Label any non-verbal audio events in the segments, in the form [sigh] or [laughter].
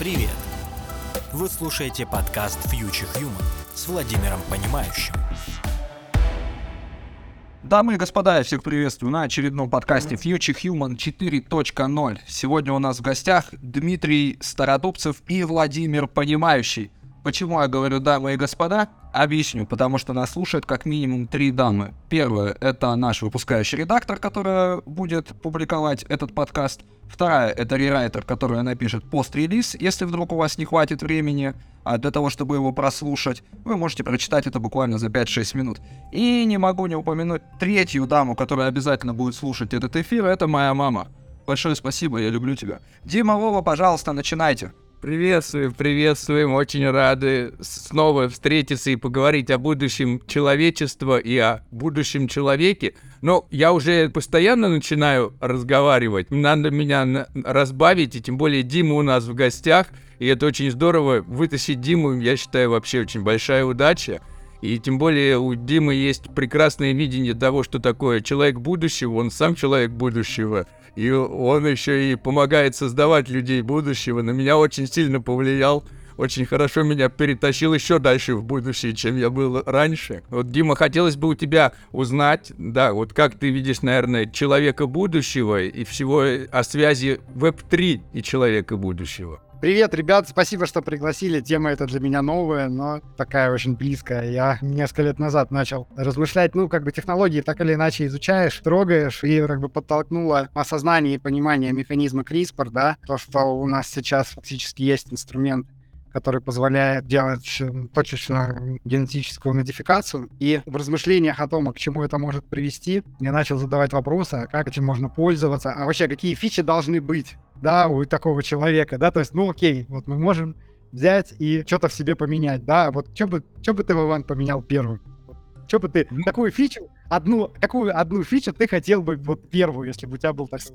Привет! Вы слушаете подкаст Future Human с Владимиром Понимающим. Дамы и господа, я всех приветствую на очередном подкасте Future Human 4.0. Сегодня у нас в гостях Дмитрий Стародубцев и Владимир Понимающий. Почему я говорю дамы и господа? Объясню, потому что нас слушают как минимум три дамы. Первая — это наш выпускающий редактор, которая будет публиковать этот подкаст. Вторая — это рерайтер, которая напишет пост-релиз, если вдруг у вас не хватит времени а для того, чтобы его прослушать. Вы можете прочитать это буквально за 5-6 минут. И не могу не упомянуть третью даму, которая обязательно будет слушать этот эфир, это моя мама. Большое спасибо, я люблю тебя. Дима, Вова, пожалуйста, начинайте. Приветствуем, приветствуем, очень рады снова встретиться и поговорить о будущем человечества и о будущем человеке. Но я уже постоянно начинаю разговаривать, надо меня разбавить, и тем более Дима у нас в гостях, и это очень здорово. Вытащить Диму, я считаю, вообще очень большая удача. И тем более у Димы есть прекрасное видение того, что такое человек будущего, он сам человек будущего – и он еще и помогает создавать людей будущего. На меня очень сильно повлиял. Очень хорошо меня перетащил еще дальше в будущее, чем я был раньше. Вот, Дима, хотелось бы у тебя узнать, да, вот как ты видишь, наверное, человека будущего и всего о связи Web3 и человека будущего. Привет, ребят, спасибо, что пригласили. Тема эта для меня новая, но такая очень близкая. Я несколько лет назад начал размышлять, ну, как бы технологии так или иначе изучаешь, трогаешь, и как бы подтолкнуло осознание и понимание механизма CRISPR, да, то, что у нас сейчас фактически есть инструмент который позволяет делать э, точечную генетическую модификацию. И в размышлениях о том, к чему это может привести, я начал задавать вопросы, а как этим можно пользоваться, а вообще какие фичи должны быть да, у такого человека, да, то есть, ну окей, вот мы можем взять и что-то в себе поменять, да, вот что бы, что бы ты, Вован, поменял первым? Что бы ты, какую фичу, одну, какую одну фичу ты хотел бы вот первую, если бы у тебя был такой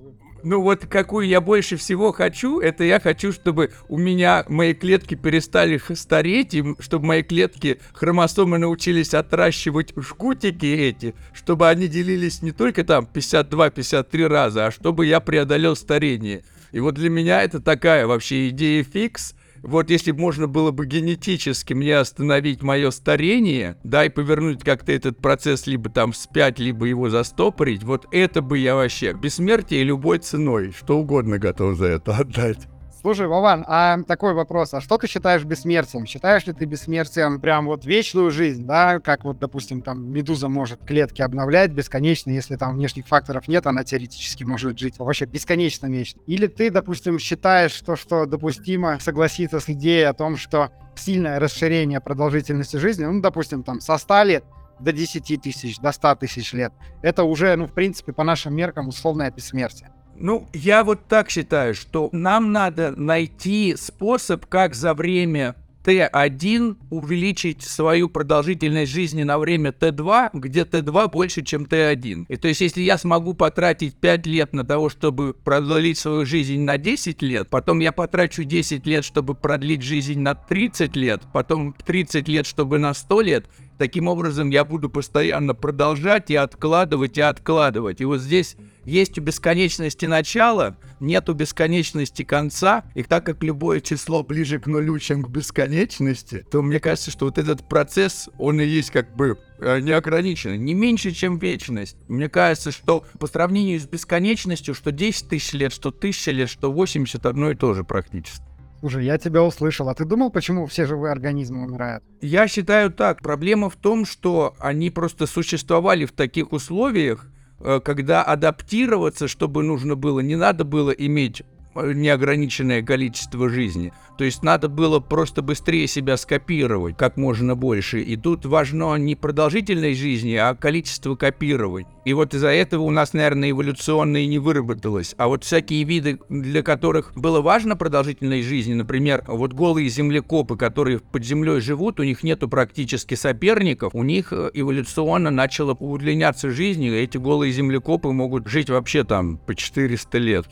Ну вот какую я больше всего хочу, это я хочу, чтобы у меня мои клетки перестали стареть, и чтобы мои клетки хромосомы научились отращивать жгутики эти, чтобы они делились не только там 52-53 раза, а чтобы я преодолел старение. И вот для меня это такая вообще идея фикс. Вот если бы можно было бы генетически мне остановить мое старение, да, и повернуть как-то этот процесс либо там вспять, либо его застопорить, вот это бы я вообще бессмертие любой ценой, что угодно готов за это отдать. Слушай, Вован, а такой вопрос, а что ты считаешь бессмертием? Считаешь ли ты бессмертием прям вот вечную жизнь, да, как вот, допустим, там медуза может клетки обновлять бесконечно, если там внешних факторов нет, она теоретически может жить вообще бесконечно вечно. Или ты, допустим, считаешь то, что допустимо согласиться с идеей о том, что сильное расширение продолжительности жизни, ну, допустим, там со 100 лет до 10 тысяч, до 100 тысяч лет, это уже, ну, в принципе, по нашим меркам условное бессмертие. Ну, я вот так считаю, что нам надо найти способ, как за время Т1 увеличить свою продолжительность жизни на время Т2, где Т2 больше, чем Т1. И то есть, если я смогу потратить 5 лет на того, чтобы продлить свою жизнь на 10 лет, потом я потрачу 10 лет, чтобы продлить жизнь на 30 лет, потом 30 лет, чтобы на 100 лет, Таким образом, я буду постоянно продолжать и откладывать, и откладывать. И вот здесь есть у бесконечности начало, нету бесконечности конца. И так как любое число ближе к нулю, чем к бесконечности, то мне кажется, что вот этот процесс, он и есть как бы э, неограниченный, не меньше, чем вечность. Мне кажется, что по сравнению с бесконечностью, что 10 тысяч лет, что 1000 лет, что 80, одно и то же практически. Слушай, я тебя услышал. А ты думал, почему все живые организмы умирают? Я считаю так. Проблема в том, что они просто существовали в таких условиях, э, когда адаптироваться, чтобы нужно было, не надо было иметь неограниченное количество жизни. То есть надо было просто быстрее себя скопировать как можно больше. И тут важно не продолжительность жизни, а количество копирований. И вот из-за этого у нас, наверное, эволюционно и не выработалось. А вот всякие виды, для которых было важно продолжительность жизни, например, вот голые землекопы, которые под землей живут, у них нету практически соперников, у них э, эволюционно начала удлиняться жизнь, и эти голые землекопы могут жить вообще там по 400 лет.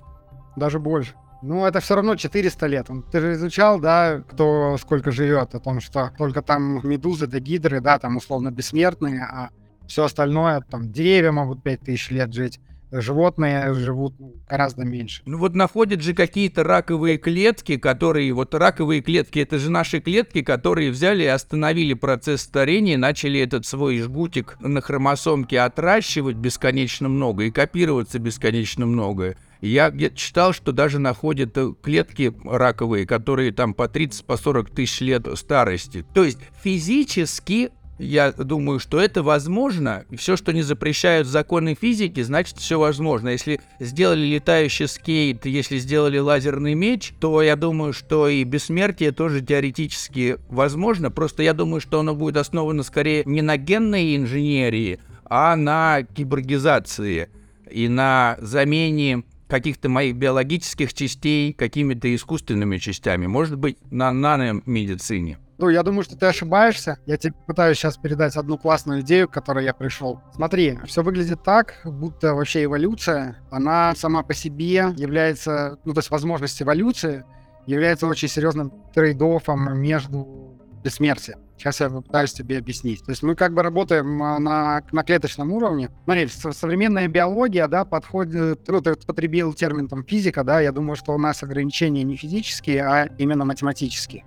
Даже больше. Ну, это все равно 400 лет. Ты же изучал, да, кто сколько живет, о том, что только там медузы да гидры, да, там условно бессмертные, а все остальное, там деревья могут 5000 лет жить. животные живут гораздо меньше. Ну вот находят же какие-то раковые клетки, которые... Вот раковые клетки, это же наши клетки, которые взяли и остановили процесс старения, начали этот свой жгутик на хромосомке отращивать бесконечно много и копироваться бесконечно много. Я где-то читал, что даже находят э, клетки раковые, которые там по 30-40 по 40 тысяч лет старости. То есть физически я думаю, что это возможно. Все, что не запрещают законы физики, значит, все возможно. Если сделали летающий скейт, если сделали лазерный меч, то я думаю, что и бессмертие тоже теоретически возможно. Просто я думаю, что оно будет основано скорее не на генной инженерии, а на киборгизации и на замене каких-то моих биологических частей какими-то искусственными частями. Может быть, на наномедицине. Ну, я думаю, что ты ошибаешься. Я тебе пытаюсь сейчас передать одну классную идею, к которой я пришел. Смотри, все выглядит так, будто вообще эволюция, она сама по себе является, ну, то есть возможность эволюции является очень серьезным trade-off ом между бессмертием. Сейчас я пытаюсь тебе объяснить. То есть мы как бы работаем а, на, на клеточном уровне. Смотри, современная биология, да, подходит, ну, ты потребил термин там физика, да, я думаю, что у нас ограничения не физические, а именно математические.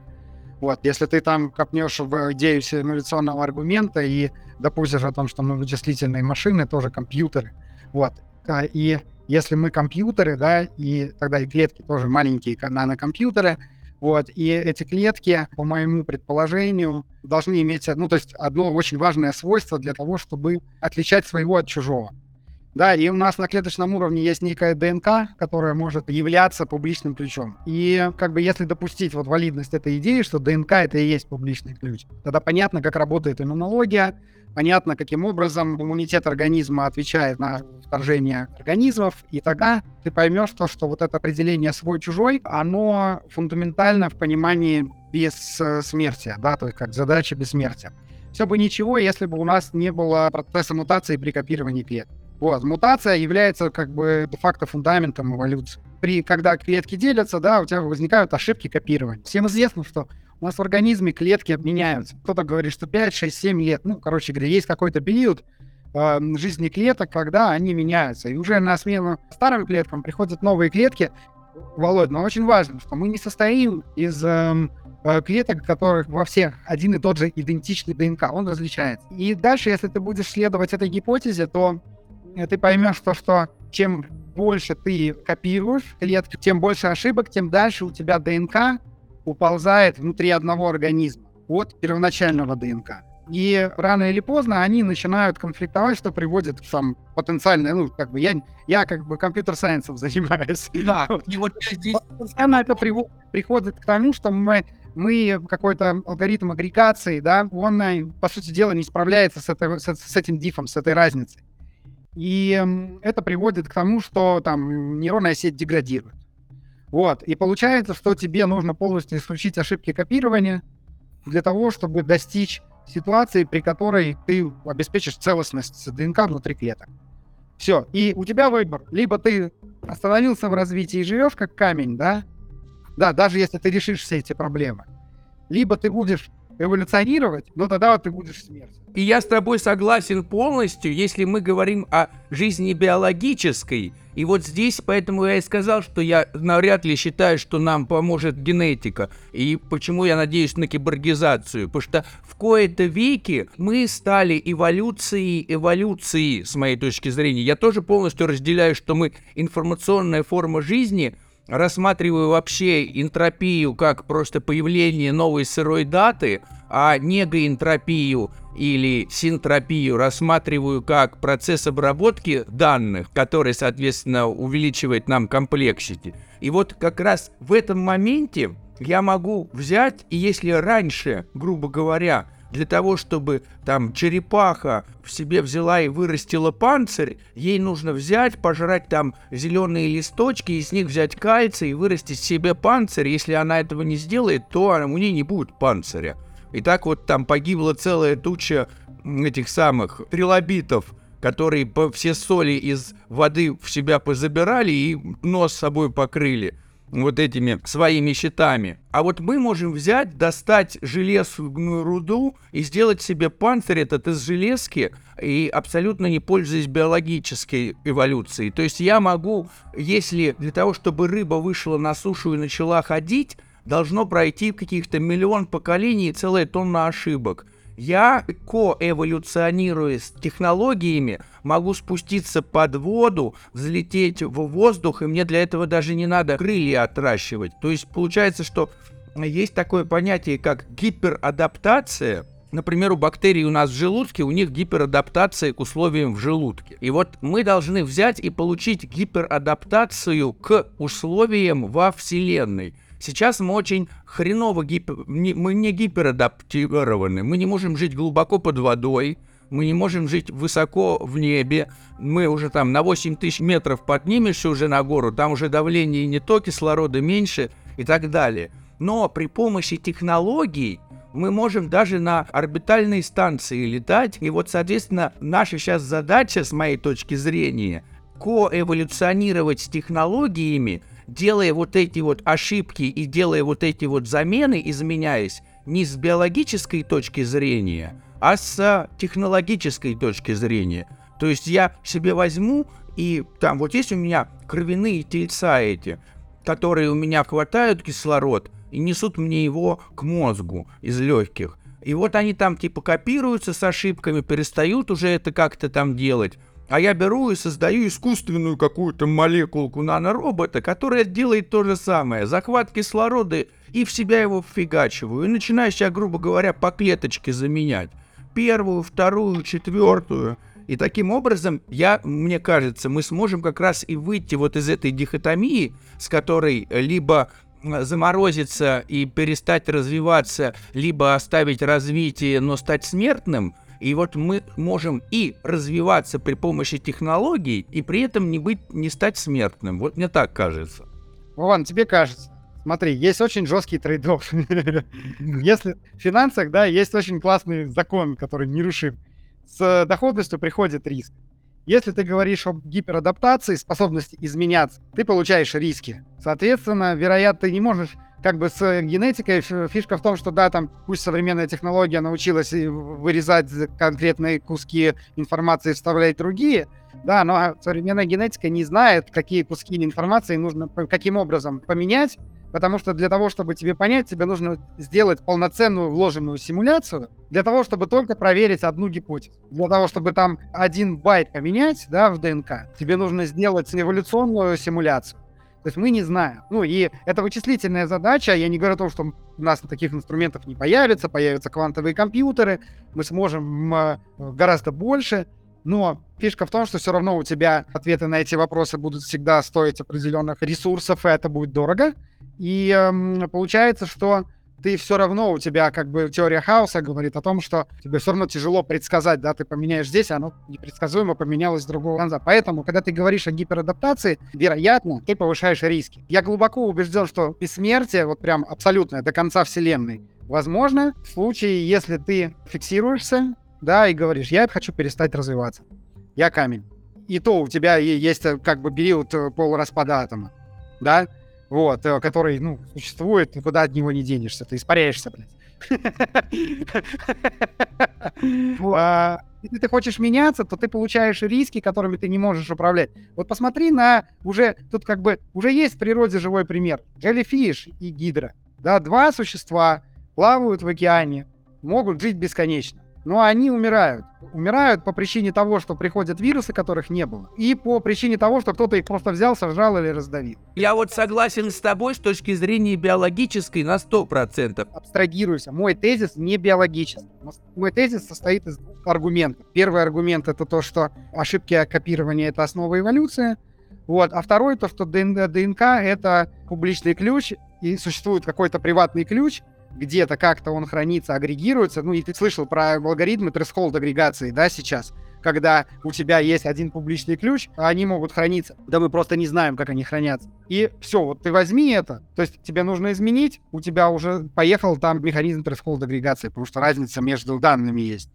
Вот, если ты там копнешь в идею симуляционного аргумента и допустишь о том, что мы вычислительные машины тоже компьютеры, вот, и если мы компьютеры, да, и тогда и клетки тоже маленькие нанокомпьютеры, вот, и эти клетки, по моему предположению, должны иметь, ну, то есть одно очень важное свойство для того, чтобы отличать своего от чужого. Да, и у нас на клеточном уровне есть некая ДНК, которая может являться публичным ключом. И как бы если допустить вот валидность этой идеи, что ДНК это и есть публичный ключ, тогда понятно, как работает иммунология, понятно, каким образом иммунитет организма отвечает на вторжение организмов, и тогда ты поймешь то, что вот это определение свой-чужой, оно фундаментально в понимании бессмертия, да, то есть как задача бессмертия. Все бы ничего, если бы у нас не было процесса мутации при копировании клеток. Вот, мутация является как бы де-факто фундаментом эволюции. При, когда клетки делятся, да, у тебя возникают ошибки копирования. Всем известно, что у нас в организме клетки меняются. Кто-то говорит, что 5, 6, 7 лет. Ну, короче говоря, есть какой-то период э, жизни клеток, когда они меняются. И уже на смену старым клеткам приходят новые клетки. Володь, но очень важно, что мы не состоим из э, клеток, которых во всех один и тот же идентичный ДНК, он различается. И дальше, если ты будешь следовать этой гипотезе, то ты поймешь то, что чем больше ты копируешь клетки, тем больше ошибок, тем дальше у тебя ДНК уползает внутри одного организма от первоначального ДНК. И рано или поздно они начинают конфликтовать, что приводит к там потенциально, ну, как бы я, я как бы компьютер-сайенсом [laughs] занимаюсь. Да, и вот здесь... Постоянно это приходит к тому, что мы мы какой-то алгоритм агрегации, да, он, э, по сути дела, не справляется с, этой, с, с этим дифом, с этой разницей. И это приводит к тому, что там нейронная сеть деградирует. Вот. И получается, что тебе нужно полностью исключить ошибки копирования для того, чтобы достичь ситуации, при которой ты обеспечишь целостность ДНК внутри клеток. Все. И у тебя выбор. Либо ты остановился в развитии и живешь как камень, да? Да, даже если ты решишь все эти проблемы. Либо ты будешь эволюционировать, но тогда вот ты будешь смерть. И я с тобой согласен полностью, если мы говорим о жизни биологической. И вот здесь, поэтому я и сказал, что я навряд ли считаю, что нам поможет генетика. И почему я надеюсь на киборгизацию. Потому что в кои-то веки мы стали эволюцией эволюции, с моей точки зрения. Я тоже полностью разделяю, что мы информационная форма жизни – рассматриваю вообще энтропию как просто появление новой сырой даты, а негоэнтропию или синтропию рассматриваю как процесс обработки данных, который, соответственно, увеличивает нам комплексити. И вот как раз в этом моменте я могу взять, и если раньше, грубо говоря, для того, чтобы там черепаха в себе взяла и вырастила панцирь, ей нужно взять, пожрать там зеленые листочки, и с них взять кальций и вырастить себе панцирь. Если она этого не сделает, то у нее не будет панциря. И так вот там погибла целая туча этих самых трилобитов, которые все соли из воды в себя позабирали и нос с собой покрыли. Вот этими своими щитами. А вот мы можем взять, достать железную руду и сделать себе панцирь этот из железки, и абсолютно не пользуясь биологической эволюцией. То есть я могу, если для того, чтобы рыба вышла на сушу и начала ходить, должно пройти каких-то миллион поколений и целая тонна ошибок. Я, коэволюционируя с технологиями, могу спуститься под воду, взлететь в воздух, и мне для этого даже не надо крылья отращивать. То есть получается, что есть такое понятие, как гиперадаптация. Например, у бактерий у нас в желудке, у них гиперадаптация к условиям в желудке. И вот мы должны взять и получить гиперадаптацию к условиям во Вселенной. Сейчас мы очень хреново гипер... мы не гиперадаптированы. Мы не можем жить глубоко под водой, мы не можем жить высоко в небе. Мы уже там на 8 тысяч метров поднимешься уже на гору, там уже давление не то, кислорода меньше и так далее. Но при помощи технологий мы можем даже на орбитальные станции летать. И вот, соответственно, наша сейчас задача, с моей точки зрения, коэволюционировать с технологиями, делая вот эти вот ошибки и делая вот эти вот замены, изменяясь не с биологической точки зрения, а с технологической точки зрения. То есть я себе возьму и там вот есть у меня кровяные тельца эти, которые у меня хватают кислород и несут мне его к мозгу из легких. И вот они там типа копируются с ошибками, перестают уже это как-то там делать. А я беру и создаю искусственную какую-то молекулку наноробота, которая делает то же самое. Захват кислорода и в себя его вфигачиваю. И начинаю себя, грубо говоря, по клеточке заменять. Первую, вторую, четвертую. И таким образом, я, мне кажется, мы сможем как раз и выйти вот из этой дихотомии, с которой либо заморозиться и перестать развиваться, либо оставить развитие, но стать смертным – и вот мы можем и развиваться при помощи технологий, и при этом не быть, не стать смертным. Вот мне так кажется. Вован, тебе кажется. Смотри, есть очень жесткий трейдов. [laughs] Если в финансах, да, есть очень классный закон, который нерушим. С доходностью приходит риск. Если ты говоришь об гиперадаптации, способности изменяться, ты получаешь риски. Соответственно, вероятно, ты не можешь как бы с генетикой фишка в том, что да, там пусть современная технология научилась вырезать конкретные куски информации и вставлять другие, да, но современная генетика не знает, какие куски информации нужно каким образом поменять, потому что для того, чтобы тебе понять, тебе нужно сделать полноценную вложенную симуляцию, для того, чтобы только проверить одну гипотезу. Для того, чтобы там один байт поменять, да, в ДНК, тебе нужно сделать эволюционную симуляцию. То есть мы не знаем. Ну и это вычислительная задача. Я не говорю о том, что у нас таких инструментов не появится, появятся квантовые компьютеры, мы сможем э, гораздо больше. Но фишка в том, что все равно у тебя ответы на эти вопросы будут всегда стоить определенных ресурсов, и это будет дорого. И э, получается, что ты все равно, у тебя как бы теория хаоса говорит о том, что тебе все равно тяжело предсказать, да, ты поменяешь здесь, а оно непредсказуемо поменялось с другого конца. Поэтому, когда ты говоришь о гиперадаптации, вероятно, ты повышаешь риски. Я глубоко убежден, что бессмертие, вот прям абсолютное, до конца Вселенной, возможно в случае, если ты фиксируешься, да, и говоришь, я хочу перестать развиваться. Я камень. И то у тебя есть э, как бы период э, полураспада атома, да, вот, э, который, ну, существует, никуда от него не денешься, ты испаряешься, блядь. [laughs] А, если ты хочешь меняться, то ты получаешь риски, которыми ты не можешь управлять. Вот посмотри на уже, тут как бы, уже есть в природе живой пример. Jellyfish и гидра. Да, два существа плавают в океане, могут жить бесконечно но они умирают. Умирают по причине того, что приходят вирусы, которых не было, и по причине того, что кто-то их просто взял, сожрал или раздавил. Я вот согласен с тобой с точки зрения биологической на 100%. Абстрагируйся. Мой тезис не биологический. Мой тезис состоит из двух аргументов. Первый аргумент — это то, что ошибки копирования — это основа эволюции. Вот. А второй — то, что ДНК — это публичный ключ, и существует какой-то приватный ключ, где-то как-то он хранится, агрегируется. Ну, и ты слышал про алгоритмы threshold агрегации, да, сейчас? Когда у тебя есть один публичный ключ, а они могут храниться. Да мы просто не знаем, как они хранятся. И все, вот ты возьми это. То есть тебе нужно изменить, у тебя уже поехал там механизм threshold агрегации, потому что разница между данными есть.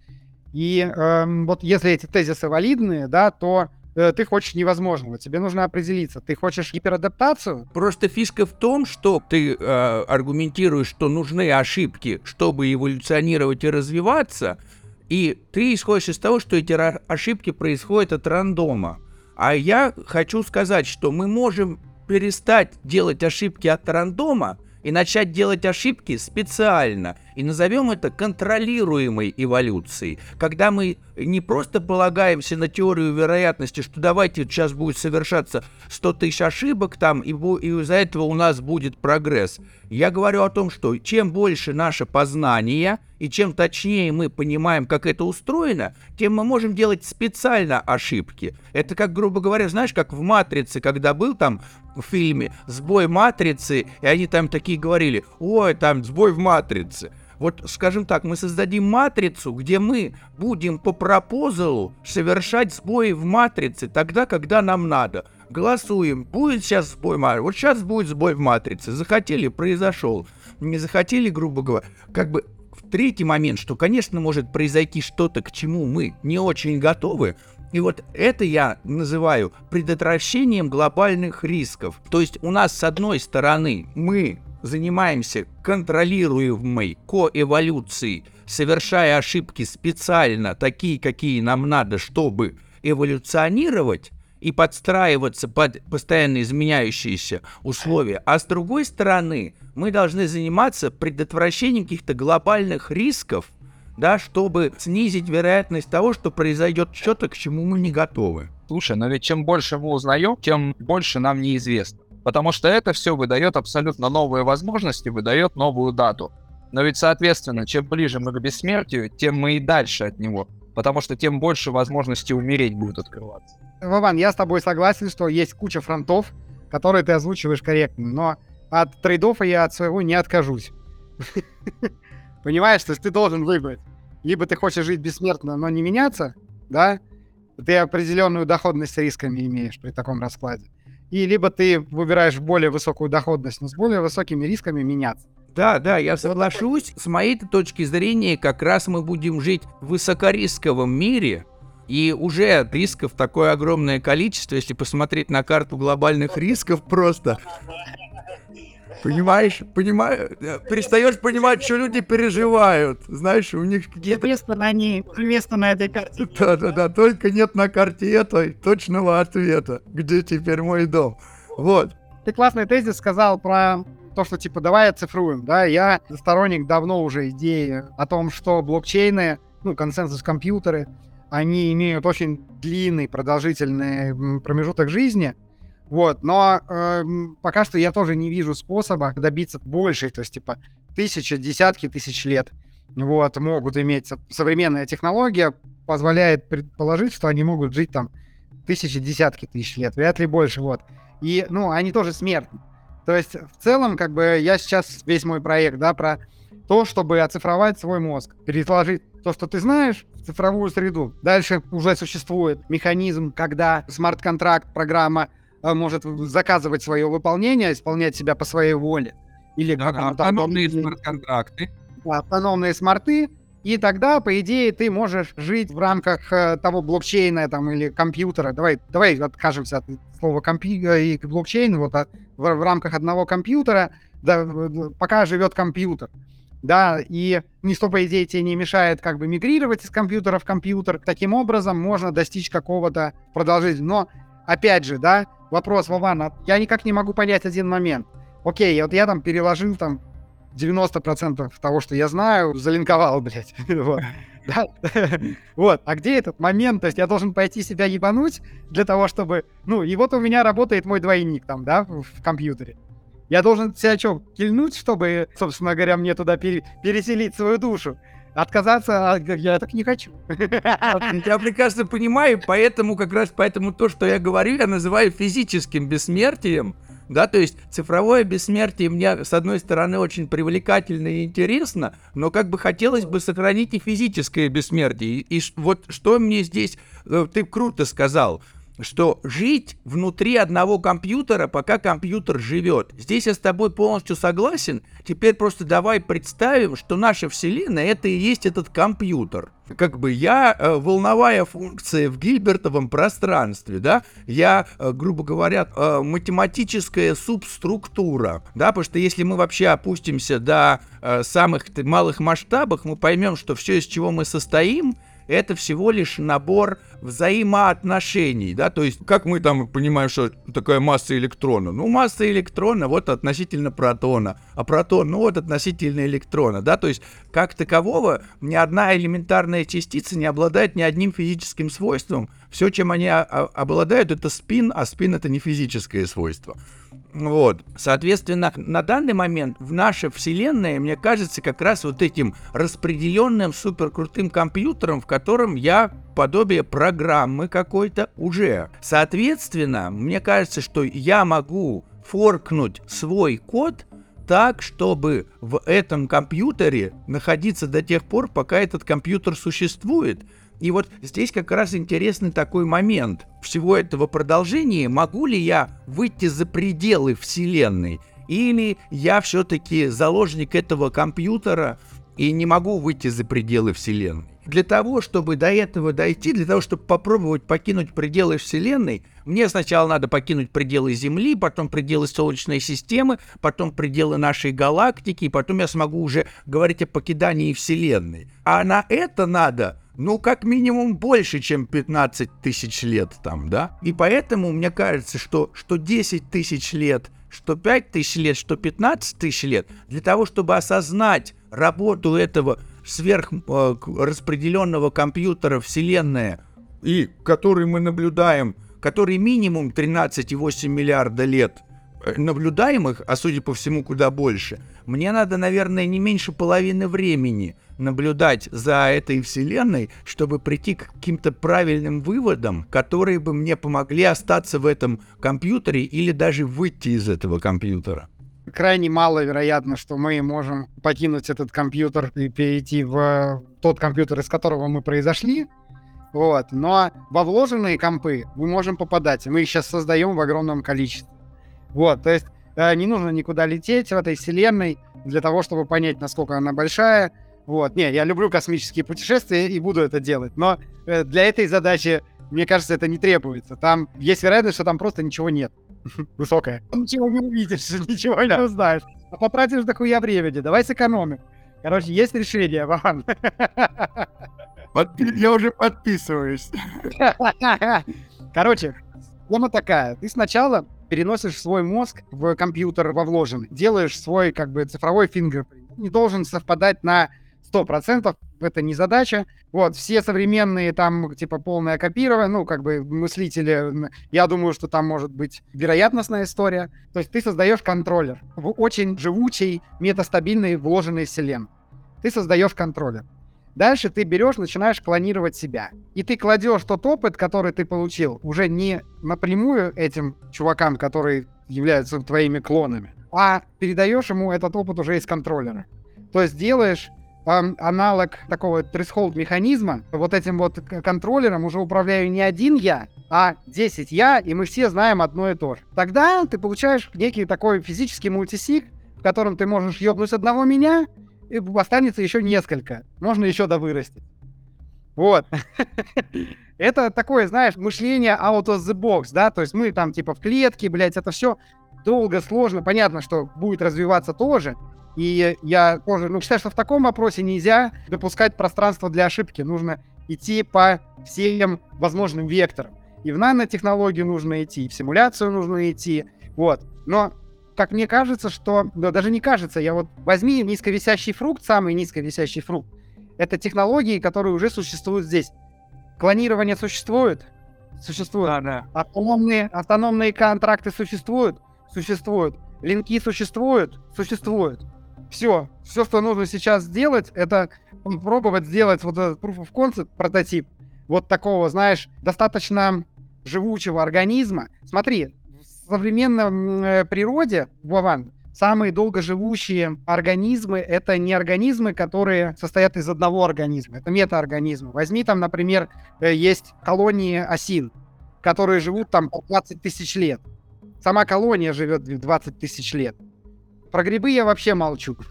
И эм, вот если эти тезисы валидные, да, то ты хочешь невозможного. Тебе нужно определиться. Ты хочешь гиперадаптацию? Просто фишка в том, что ты э, аргументируешь, что нужны ошибки, чтобы эволюционировать и развиваться, и ты исходишь из того, что эти ошибки происходят от рандома. А я хочу сказать, что мы можем перестать делать ошибки от рандома и начать делать ошибки специально. И назовем это контролируемой эволюцией. Когда мы не просто полагаемся на теорию вероятности, что давайте сейчас будет совершаться 100 тысяч ошибок там, и, и из-за этого у нас будет прогресс. Я говорю о том, что чем больше наше познание, и чем точнее мы понимаем, как это устроено, тем мы можем делать специально ошибки. Это как, грубо говоря, знаешь, как в «Матрице», когда был там в фильме «Сбой матрицы», и они там такие говорили, ой, там сбой в матрице. Вот, скажем так, мы создадим матрицу, где мы будем по пропозалу совершать сбои в матрице тогда, когда нам надо. Голосуем, будет сейчас сбой матрицы, вот сейчас будет сбой в матрице, захотели, произошел, не захотели, грубо говоря, как бы третий момент, что, конечно, может произойти что-то, к чему мы не очень готовы, и вот это я называю предотвращением глобальных рисков. То есть у нас с одной стороны мы занимаемся контролируемой коэволюцией, совершая ошибки специально, такие, какие нам надо, чтобы эволюционировать, и подстраиваться под постоянно изменяющиеся условия. А с другой стороны, мы должны заниматься предотвращением каких-то глобальных рисков, да, чтобы снизить вероятность того, что произойдет что-то, к чему мы не готовы. Слушай, но ведь чем больше мы узнаем, тем больше нам неизвестно. Потому что это все выдает абсолютно новые возможности, выдает новую дату. Но ведь, соответственно, чем ближе мы к бессмертию, тем мы и дальше от него. Потому что тем больше возможностей умереть будет открываться. Вован, я с тобой согласен, что есть куча фронтов, которые ты озвучиваешь корректно, но от трейдов я от своего не откажусь. [laughs] Понимаешь, то есть ты должен выбрать. Либо ты хочешь жить бессмертно, но не меняться, да, ты определенную доходность с рисками имеешь при таком раскладе. И либо ты выбираешь более высокую доходность, но с более высокими рисками меняться. Да, да, я соглашусь. С моей точки зрения, как раз мы будем жить в высокорисковом мире, и уже рисков такое огромное количество, если посмотреть на карту глобальных рисков просто. Понимаешь, понимаю, э, перестаешь понимать, что люди переживают. Знаешь, у них какие-то... Место на ней, место на этой карте. Да-да-да, только нет на карте этой точного ответа. Где теперь мой дом? Вот. Ты классный тезис сказал про то, что типа давай оцифруем, да, я сторонник давно уже идеи о том, что блокчейны, ну, консенсус компьютеры, они имеют очень длинный, продолжительный промежуток жизни, вот, но э, пока что я тоже не вижу способа добиться большей, то есть, типа, тысячи, десятки тысяч лет, вот, могут иметь. Современная технология позволяет предположить, что они могут жить там тысячи, десятки тысяч лет, вряд ли больше, вот. И, ну, они тоже смертны. То есть, в целом, как бы, я сейчас весь мой проект, да, про то, чтобы оцифровать свой мозг, переложить то, что ты знаешь, в цифровую среду. Дальше уже существует механизм, когда смарт-контракт, программа может заказывать свое выполнение, исполнять себя по своей воле. Или да, да, автономные смарт-контракты. Да, автономные смарты, и тогда, по идее, ты можешь жить в рамках э, того блокчейна там, или компьютера. Давай, давай откажемся от слова компьютер и блокчейн. Вот, а, в, в рамках одного компьютера, да, пока живет компьютер. Да, и ничто, по идее, тебе не мешает как бы мигрировать из компьютера в компьютер. Таким образом можно достичь какого-то продолжительного. Но, опять же, да, вопрос, Вован, я никак не могу понять один момент. Окей, вот я там переложил там 90% того, что я знаю, залинковал, блядь. [laughs] [laughs] вот. А где этот момент? То есть я должен пойти себя ебануть для того, чтобы... Ну, и вот у меня работает мой двойник там, да, в, компьютере. Я должен себя что, кильнуть, чтобы, собственно говоря, мне туда пере- переселить свою душу? Отказаться, а, я так не хочу. [laughs] Я прекрасно понимаю, поэтому как раз поэтому то, что я говорю, я называю физическим бессмертием, да, то есть цифровое бессмертие мне, с одной стороны, очень привлекательно и интересно, но как бы хотелось бы сохранить и физическое бессмертие. И, и вот что мне здесь, э, ты круто сказал, что жить внутри одного компьютера, пока компьютер живет. Здесь я с тобой полностью согласен. Теперь просто давай представим, что наша Вселенная это и есть этот компьютер. Как бы я э, волновая функция в гильбертовом пространстве, да, я, э, грубо говоря, э, математическая субструктура, да, потому что если мы вообще опустимся до э, самых малых масштабов, мы поймем, что все, из чего мы состоим, это всего лишь набор взаимоотношений, да, то есть как мы там понимаем, что такая масса электрона? Ну, масса электрона вот относительно протона, а протон, ну вот относительно электрона, да, то есть как такового ни одна элементарная частица не обладает ни одним физическим свойством, все, чем они обладают, это спин, а спин это не физическое свойство. Вот. Соответственно, на данный момент в нашей вселенной, мне кажется, как раз вот этим распределенным суперкрутым компьютером, в котором я подобие программы какой-то уже. Соответственно, мне кажется, что я могу форкнуть свой код так, чтобы в этом компьютере находиться до тех пор, пока этот компьютер существует. И вот здесь как раз интересный такой момент всего этого продолжения. Могу ли я выйти за пределы Вселенной? Или я все-таки заложник этого компьютера и не могу выйти за пределы Вселенной? Для того, чтобы до этого дойти, для того, чтобы попробовать покинуть пределы Вселенной, мне сначала надо покинуть пределы Земли, потом пределы Солнечной системы, потом пределы нашей галактики, и потом я смогу уже говорить о покидании Вселенной. А на это надо ну, как минимум больше, чем 15 тысяч лет там, да? И поэтому мне кажется, что, что 10 тысяч лет, что 5 тысяч лет, что 15 тысяч лет, для того, чтобы осознать работу этого сверхраспределенного э, компьютера Вселенная, и который мы наблюдаем, который минимум 13,8 миллиарда лет э, наблюдаемых, а судя по всему куда больше, мне надо, наверное, не меньше половины времени наблюдать за этой вселенной, чтобы прийти к каким-то правильным выводам, которые бы мне помогли остаться в этом компьютере или даже выйти из этого компьютера крайне маловероятно, что мы можем покинуть этот компьютер и перейти в тот компьютер, из которого мы произошли. Вот. Но во вложенные компы мы можем попадать. Мы их сейчас создаем в огромном количестве. Вот. То есть э, не нужно никуда лететь в этой вселенной для того, чтобы понять, насколько она большая. Вот. Не, я люблю космические путешествия и буду это делать. Но э, для этой задачи, мне кажется, это не требуется. Там есть вероятность, что там просто ничего нет. [laughs] Высокая. Ничего не увидишь, [laughs] ничего не узнаешь. А потратишь дохуя времени. Давай сэкономим. Короче, есть решение, Вован. [laughs] Я уже подписываюсь. Короче, тема такая. Ты сначала переносишь свой мозг в компьютер во вложенный, делаешь свой как бы цифровой фингерпринт. Не должен совпадать на 100%, это не задача. Вот, все современные там, типа, полное копирование, ну, как бы мыслители, я думаю, что там может быть вероятностная история. То есть ты создаешь контроллер в очень живучей, метастабильной, вложенной вселенной. Ты создаешь контроллер. Дальше ты берешь, начинаешь клонировать себя. И ты кладешь тот опыт, который ты получил, уже не напрямую этим чувакам, которые являются твоими клонами, а передаешь ему этот опыт уже из контроллера. То есть делаешь аналог такого threshold механизма. Вот этим вот контроллером уже управляю не один я, а 10 я, и мы все знаем одно и то же. Тогда ты получаешь некий такой физический мультисик, в котором ты можешь ёбнуть одного меня, и останется еще несколько. Можно еще довырастить. Вот. [laughs] это такое, знаешь, мышление out of the box, да, то есть мы там типа в клетке, блядь, это все долго, сложно, понятно, что будет развиваться тоже, и я тоже ну, считаю, что в таком вопросе нельзя допускать пространство для ошибки. Нужно идти по всем возможным векторам. И в нанотехнологию нужно идти, и в симуляцию нужно идти. Вот. Но как мне кажется, что... Да, даже не кажется, я вот... Возьми низковисящий фрукт, самый низковисящий фрукт. Это технологии, которые уже существуют здесь. Клонирование существует? Существует. Да, да. Автономные, автономные контракты существуют? Существуют. Линки существуют? Существуют. Все, все, что нужно сейчас сделать, это попробовать сделать вот этот proof of concept прототип вот такого, знаешь, достаточно живучего организма. Смотри, в современном э, природе, Вован, самые долгоживущие организмы — это не организмы, которые состоят из одного организма, это метаорганизмы. Возьми там, например, э, есть колонии осин. которые живут там по 20 тысяч лет. Сама колония живет 20 тысяч лет. Про грибы я вообще молчу. [laughs]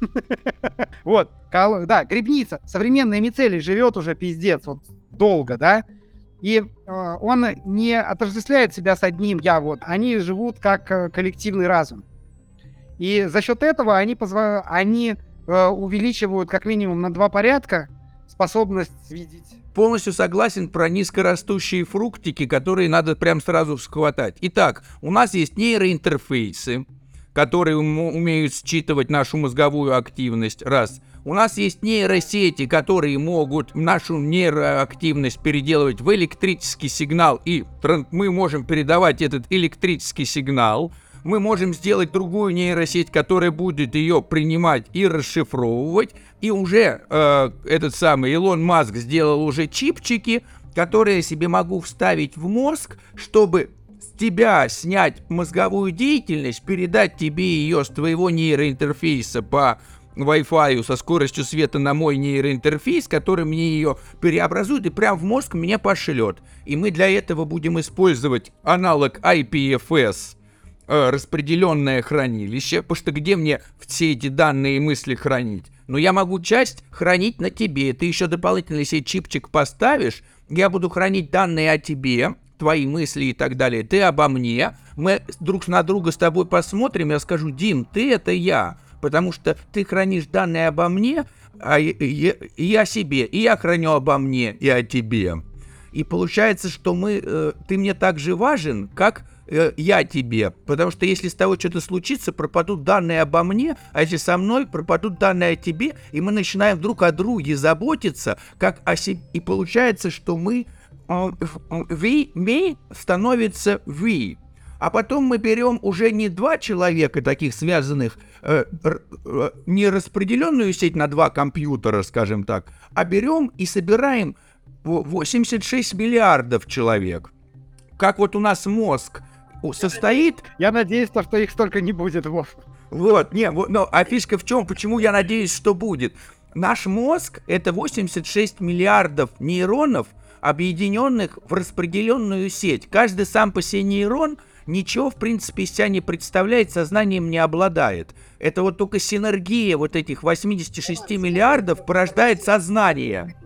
Вот, да, грибница, современная мицелий живет уже пиздец, вот долго, да, и э, он не отождествляет себя с одним я вот, они живут как э, коллективный разум. И за счет этого они, позва... они э, увеличивают как минимум на два порядка способность видеть. Полностью согласен про низкорастущие фруктики, которые надо прям сразу схватать. Итак, у нас есть нейроинтерфейсы, которые умеют считывать нашу мозговую активность, раз. У нас есть нейросети, которые могут нашу нейроактивность переделывать в электрический сигнал, и мы можем передавать этот электрический сигнал. Мы можем сделать другую нейросеть, которая будет ее принимать и расшифровывать. И уже э, этот самый Илон Маск сделал уже чипчики, которые я себе могу вставить в мозг, чтобы тебя снять мозговую деятельность, передать тебе ее с твоего нейроинтерфейса по Wi-Fi со скоростью света на мой нейроинтерфейс, который мне ее преобразует и прям в мозг меня пошлет. И мы для этого будем использовать аналог IPFS, э, распределенное хранилище, потому что где мне все эти данные и мысли хранить? Но я могу часть хранить на тебе. Ты еще дополнительно себе чипчик поставишь, я буду хранить данные о тебе, твои мысли и так далее, ты обо мне, мы друг на друга с тобой посмотрим, я скажу, Дим, ты это я, потому что ты хранишь данные обо мне, а и, и, себе, и я храню обо мне и о тебе. И получается, что мы, э, ты мне так же важен, как э, я тебе. Потому что если с тобой что-то случится, пропадут данные обо мне, а если со мной, пропадут данные о тебе, и мы начинаем друг о друге заботиться, как о себе. И получается, что мы, we, me становится we. А потом мы берем уже не два человека таких связанных, э, э, не распределенную сеть на два компьютера, скажем так, а берем и собираем 86 миллиардов человек. Как вот у нас мозг состоит... Я надеюсь, что их столько не будет, Вов. Вот, не, вот, но, а фишка в чем, почему я надеюсь, что будет? Наш мозг — это 86 миллиардов нейронов, объединенных в распределенную сеть. Каждый сам по себе нейрон — ничего, в принципе, из себя не представляет, сознанием не обладает. Это вот только синергия вот этих 86 миллиардов порождает сознание.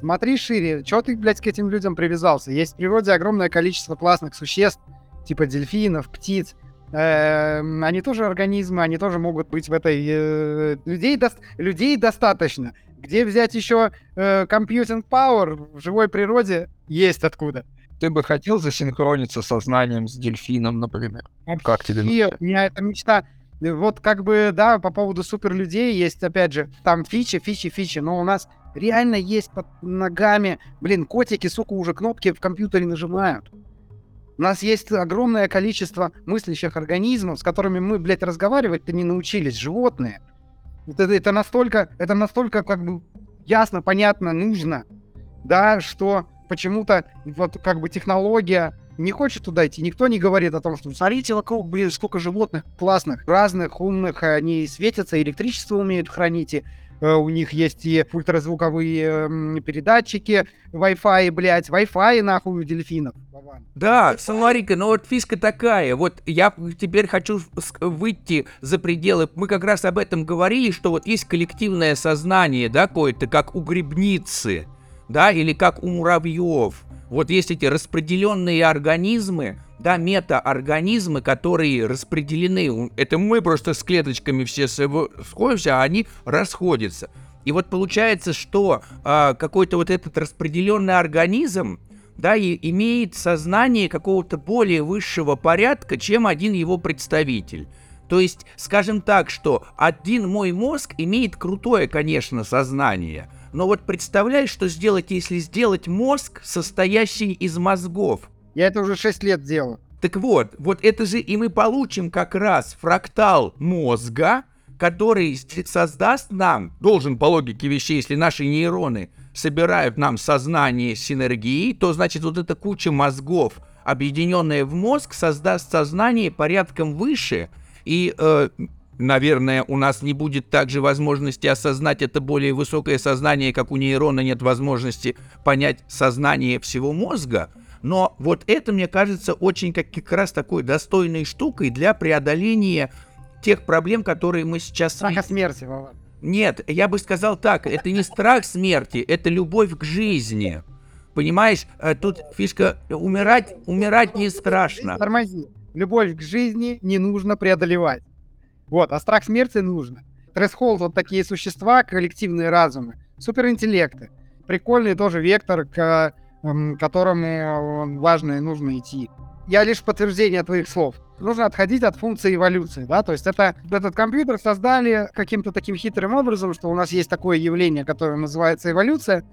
Смотри шире, чего ты, блядь, к этим людям привязался? Есть в природе огромное количество классных существ, типа дельфинов, птиц. Эм, они тоже организмы, они тоже могут быть в этой... Э, людей, до... людей достаточно. Где взять еще э, э, power в живой природе? Есть откуда. Ты бы хотел засинхрониться сознанием с дельфином, например? Как тебе? У меня эта мечта. Вот как бы, да, по поводу суперлюдей есть, опять же, там фичи, фичи, фичи, но у нас реально есть под ногами, блин, котики, сука, уже кнопки в компьютере нажимают. У нас есть огромное количество мыслящих организмов, с которыми мы, блядь, разговаривать-то не научились, животные. Это, это настолько, это настолько, как бы, ясно, понятно, нужно, да, что почему-то вот как бы технология не хочет туда идти. Никто не говорит о том, что смотрите вокруг, блин, сколько животных классных, разных, умных, они светятся, электричество умеют хранить, и у них есть и ультразвуковые э, передатчики, Wi-Fi, блядь, Wi-Fi нахуй у дельфинов. Да, смотри-ка, ну вот фишка такая, вот я теперь хочу выйти за пределы, мы как раз об этом говорили, что вот есть коллективное сознание, да, какое-то, как у грибницы, да, или как у муравьев. Вот есть эти распределенные организмы, да, метаорганизмы, которые распределены. Это мы просто с клеточками все сходимся, а они расходятся. И вот получается, что а, какой-то вот этот распределенный организм, да, и имеет сознание какого-то более высшего порядка, чем один его представитель. То есть, скажем так, что один мой мозг имеет крутое, конечно, сознание, но вот представляешь, что сделать, если сделать мозг, состоящий из мозгов? Я это уже 6 лет делаю. Так вот, вот это же и мы получим как раз фрактал мозга, который создаст нам, должен по логике вещей, если наши нейроны собирают нам сознание синергии, то значит вот эта куча мозгов, объединенная в мозг, создаст сознание порядком выше, и э, Наверное, у нас не будет также возможности осознать это более высокое сознание, как у нейрона нет возможности понять сознание всего мозга. Но вот это, мне кажется, очень как, как раз такой достойной штукой для преодоления тех проблем, которые мы сейчас... Страха смерти, Вова. Нет, я бы сказал так, это не страх смерти, это любовь к жизни. Понимаешь, э, тут фишка, умирать, умирать не страшно. Тормози. Любовь к жизни не нужно преодолевать. Вот, а страх смерти нужно. Тресхолд вот такие существа, коллективные разумы, суперинтеллекты. Прикольный тоже вектор, к м, которому э, важно и нужно идти. Я лишь подтверждение твоих слов. Нужно отходить от функции эволюции, да, то есть это этот компьютер создали каким-то таким хитрым образом, что у нас есть такое явление, которое называется эволюция,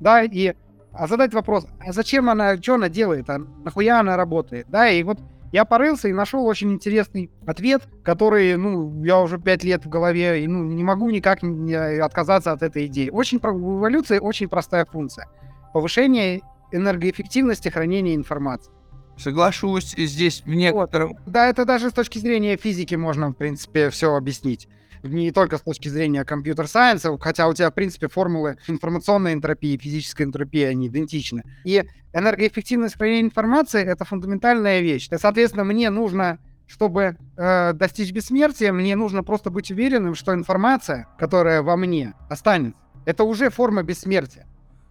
да, и а задать вопрос, а зачем она, что она делает, а нахуя она работает, да, и вот я порылся и нашел очень интересный ответ, который, ну, я уже пять лет в голове, и, ну, не могу никак не отказаться от этой идеи. Очень, эволюции очень простая функция. Повышение энергоэффективности хранения информации. Соглашусь, здесь в некотором... Да, это даже с точки зрения физики можно, в принципе, все объяснить. Не только с точки зрения компьютер-сайенса, хотя у тебя, в принципе, формулы информационной энтропии и физической энтропии, они идентичны. И энергоэффективность хранения информации — это фундаментальная вещь. Соответственно, мне нужно, чтобы э, достичь бессмертия, мне нужно просто быть уверенным, что информация, которая во мне останется, это уже форма бессмертия.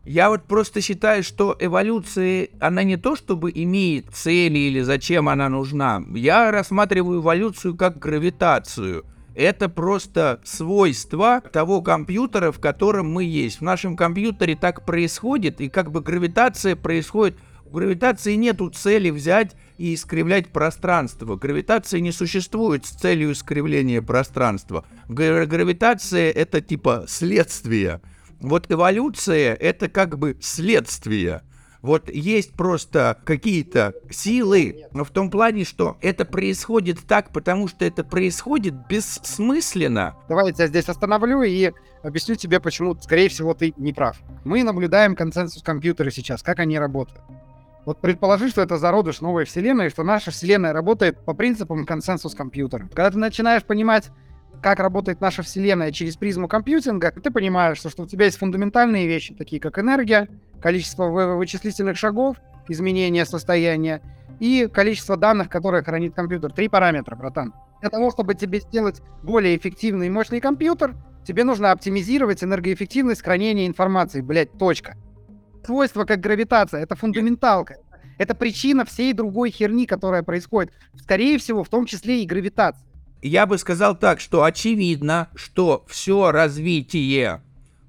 Я вот просто считаю, что эволюция, она не то чтобы имеет цели или зачем она нужна. Я рассматриваю эволюцию как гравитацию. Это просто свойство того компьютера, в котором мы есть. В нашем компьютере так происходит, и как бы гравитация происходит. У гравитации нету цели взять и искривлять пространство. Гравитация не существует с целью искривления пространства. Гра- Гравитация это типа следствие. Вот эволюция это как бы следствие. Вот есть просто какие-то силы, но в том плане, что это происходит так, потому что это происходит бессмысленно. Давай я тебя здесь остановлю и объясню тебе, почему, скорее всего, ты не прав. Мы наблюдаем консенсус компьютера сейчас, как они работают. Вот предположи, что это зародыш новой вселенной, что наша вселенная работает по принципам консенсус компьютера. Когда ты начинаешь понимать, как работает наша вселенная через призму компьютинга, ты понимаешь, что, что у тебя есть фундаментальные вещи, такие как энергия, количество вы- вычислительных шагов, изменение состояния и количество данных, которые хранит компьютер. Три параметра, братан. Для того, чтобы тебе сделать более эффективный и мощный компьютер, тебе нужно оптимизировать энергоэффективность хранения информации, блять, точка. Свойство как гравитация, это фундаменталка. Это причина всей другой херни, которая происходит. Скорее всего, в том числе и гравитация. Я бы сказал так, что очевидно, что все развитие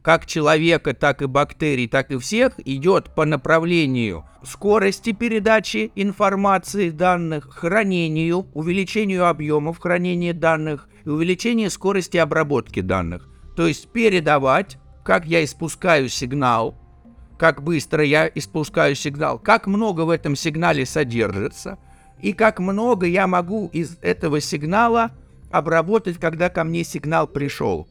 как человека, так и бактерий, так и всех идет по направлению скорости передачи информации данных, хранению, увеличению объемов хранения данных и увеличению скорости обработки данных. То есть передавать, как я испускаю сигнал, как быстро я испускаю сигнал, как много в этом сигнале содержится, и как много я могу из этого сигнала обработать, когда ко мне сигнал пришел.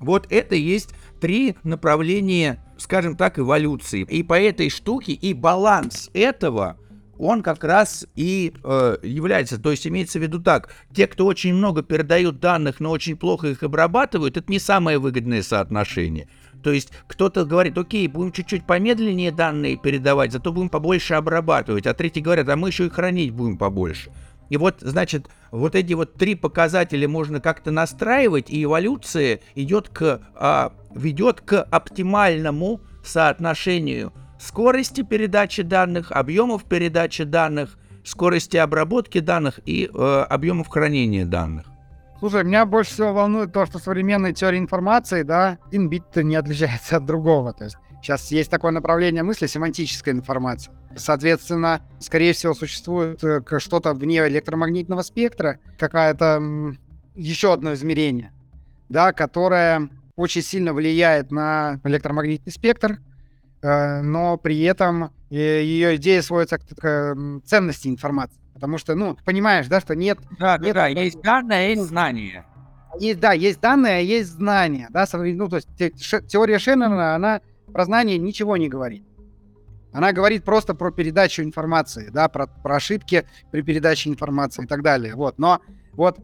Вот это есть три направления, скажем так, эволюции. И по этой штуке и баланс этого, он как раз и э, является. То есть имеется в виду так, те, кто очень много передают данных, но очень плохо их обрабатывают, это не самое выгодное соотношение. То есть кто-то говорит, окей, будем чуть-чуть помедленнее данные передавать, зато будем побольше обрабатывать, а третий говорят, а мы еще и хранить будем побольше. И вот, значит, вот эти вот три показателя можно как-то настраивать, и эволюция идет к, а, ведет к оптимальному соотношению скорости передачи данных, объемов передачи данных, скорости обработки данных и э, объемов хранения данных. Слушай, меня больше всего волнует то, что современная теория информации, да, один бит не отличается от другого. То есть сейчас есть такое направление мысли семантическая информация. Соответственно, скорее всего, существует э, что-то вне электромагнитного спектра, какая-то еще одно измерение, да, которое очень сильно влияет на электромагнитный спектр, э, но при этом ее идея сводится к, ценности информации. Потому что, ну, понимаешь, да, что нет Да, Нет, да, есть данные, есть знания. есть, да, есть данные, а есть знания, да, ну, то есть те- ше- теория Шеннона, она про знания ничего не говорит. Она говорит просто про передачу информации, да, про, про ошибки при передаче информации и так далее, вот. Но вот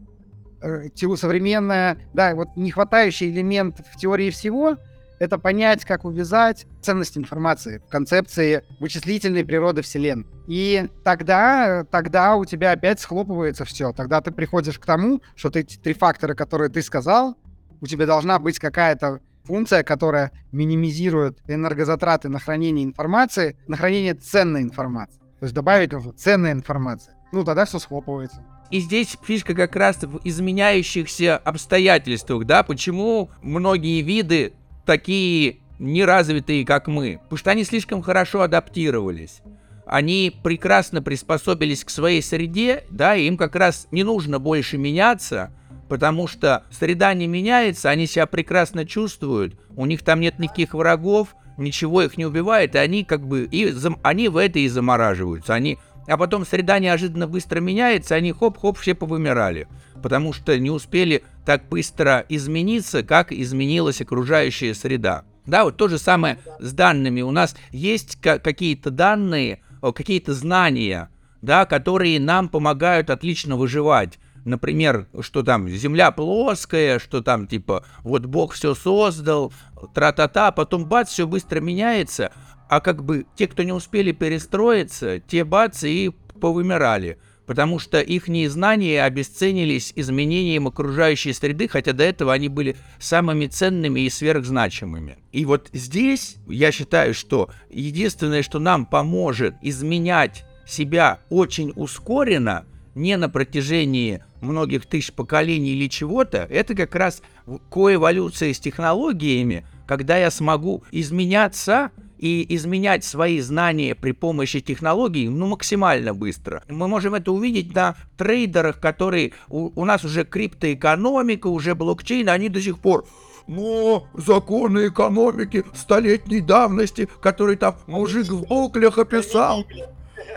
э, современная, да, вот не хватающий элемент в теории всего это понять, как увязать ценность информации в концепции вычислительной природы Вселенной. И тогда, тогда у тебя опять схлопывается все. Тогда ты приходишь к тому, что ты три фактора, которые ты сказал, у тебя должна быть какая-то функция, которая минимизирует энергозатраты на хранение информации, на хранение ценной информации. То есть добавить уже ценная информация. Ну, тогда все схлопывается. И здесь фишка как раз в изменяющихся обстоятельствах, да, почему многие виды такие неразвитые, как мы, потому что они слишком хорошо адаптировались. Они прекрасно приспособились к своей среде, да, и им как раз не нужно больше меняться, потому что среда не меняется, они себя прекрасно чувствуют, у них там нет никаких врагов, ничего их не убивает, и они как бы, и зам, они в это и замораживаются, они а потом среда неожиданно быстро меняется, они хоп-хоп все повымирали, потому что не успели так быстро измениться, как изменилась окружающая среда. Да, вот то же самое с данными. У нас есть какие-то данные, какие-то знания, да, которые нам помогают отлично выживать. Например, что там Земля плоская, что там типа вот Бог все создал, тра-та-та, потом бац, все быстро меняется, а как бы те, кто не успели перестроиться, те бац и повымирали, потому что их знания обесценились изменением окружающей среды, хотя до этого они были самыми ценными и сверхзначимыми. И вот здесь я считаю, что единственное, что нам поможет изменять себя очень ускоренно, не на протяжении многих тысяч поколений или чего-то, это как раз коэволюция с технологиями, когда я смогу изменяться и изменять свои знания при помощи технологий ну, максимально быстро. Мы можем это увидеть на трейдерах, которые у, у нас уже криптоэкономика, уже блокчейн, они до сих пор но законы экономики столетней давности, который там мужик в оклях описал.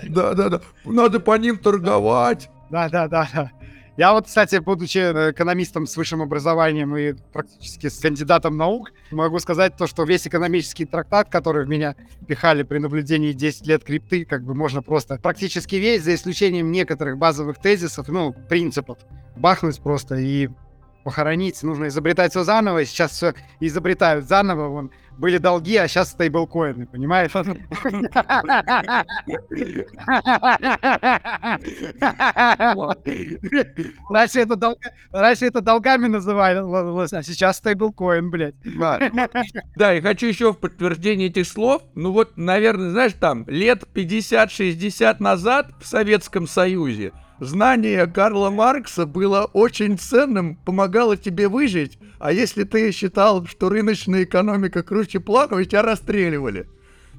Да-да-да, надо по ним торговать. Да-да-да. Я вот, кстати, будучи э, экономистом с высшим образованием и практически с кандидатом наук, могу сказать то, что весь экономический трактат, который в меня пихали при наблюдении 10 лет крипты, как бы можно просто практически весь, за исключением некоторых базовых тезисов, ну, принципов, бахнуть просто и похоронить. Нужно изобретать все заново. Сейчас все изобретают заново. Вон, были долги, а сейчас стейблкоины, понимаешь? [laughs] [laughs] Раньше это, долг... Раньше это долгами называлось, а сейчас стейблкоин, блядь. Да, и хочу еще в подтверждение этих слов, ну вот, наверное, знаешь, там, лет 50-60 назад в Советском Союзе знание Карла Маркса было очень ценным, помогало тебе выжить, а если ты считал, что рыночная экономика круче плановой, тебя расстреливали.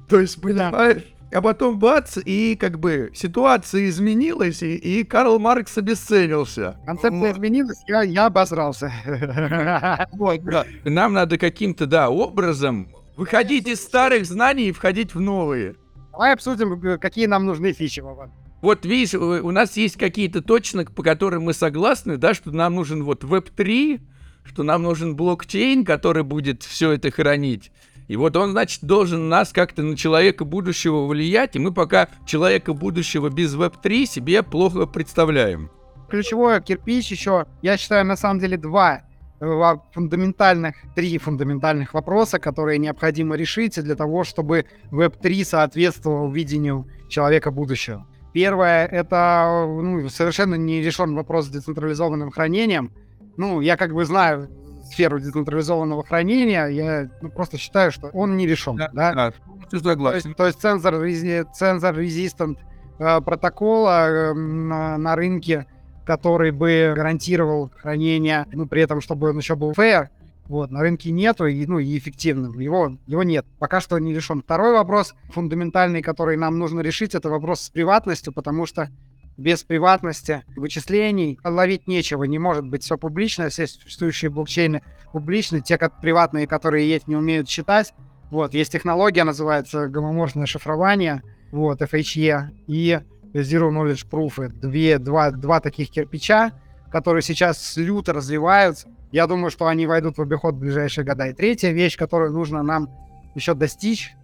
То есть, понимаешь? А потом бац, и как бы ситуация изменилась, и, и Карл Маркс обесценился. Концепция изменилась, я, я обосрался. [laughs] Вот, да. Нам надо каким-то, да, образом выходить из старых знаний и входить в новые. Давай обсудим, какие нам нужны фичи, Вован. Вот видишь, у нас есть какие-то точно, по которым мы согласны, да, что нам нужен вот Web3, что нам нужен блокчейн, который будет все это хранить. И вот он, значит, должен нас как-то на человека будущего влиять, и мы пока человека будущего без Web3 себе плохо представляем. Ключевой кирпич еще, я считаю, на самом деле два э, фундаментальных, три фундаментальных вопроса, которые необходимо решить для того, чтобы Web3 соответствовал видению человека будущего. Первое — это ну, совершенно не решен вопрос с децентрализованным хранением. Ну, я как бы знаю сферу децентрализованного хранения, я ну, просто считаю, что он не решен. Да, да? да согласен. То есть, то есть цензор, цензор резистант э, протокола э, на, на рынке, который бы гарантировал хранение, ну, при этом, чтобы он еще был fair, вот, на рынке нету, и, ну, и эффективным. Его, его нет. Пока что не решен. Второй вопрос, фундаментальный, который нам нужно решить, это вопрос с приватностью, потому что без приватности вычислений ловить нечего. Не может быть все публично, все существующие блокчейны публичны. Те как приватные, которые есть, не умеют считать. Вот, есть технология, называется гомоморфное шифрование, вот, FHE, и Zero Knowledge Proof. Две, два, два таких кирпича, которые сейчас люто развиваются. Я думаю, что они войдут в обиход в ближайшие года. И третья вещь, которую нужно нам еще достичь,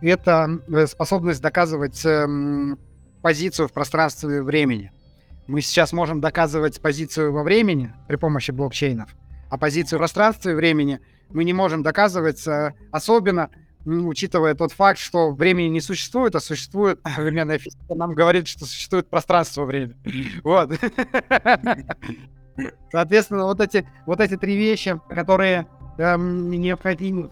это э, способность доказывать эм, позицию в пространстве и времени. Мы сейчас можем доказывать позицию во времени при помощи блокчейнов, а позицию в пространстве и времени мы не можем доказывать, э, особенно м, учитывая тот факт, что времени не существует, а существует [coughs] современная физика нам говорит, что существует пространство-время. [laughs] Вот. [laughs] Соответственно, вот эти, вот эти три вещи, которые эм, необходимы.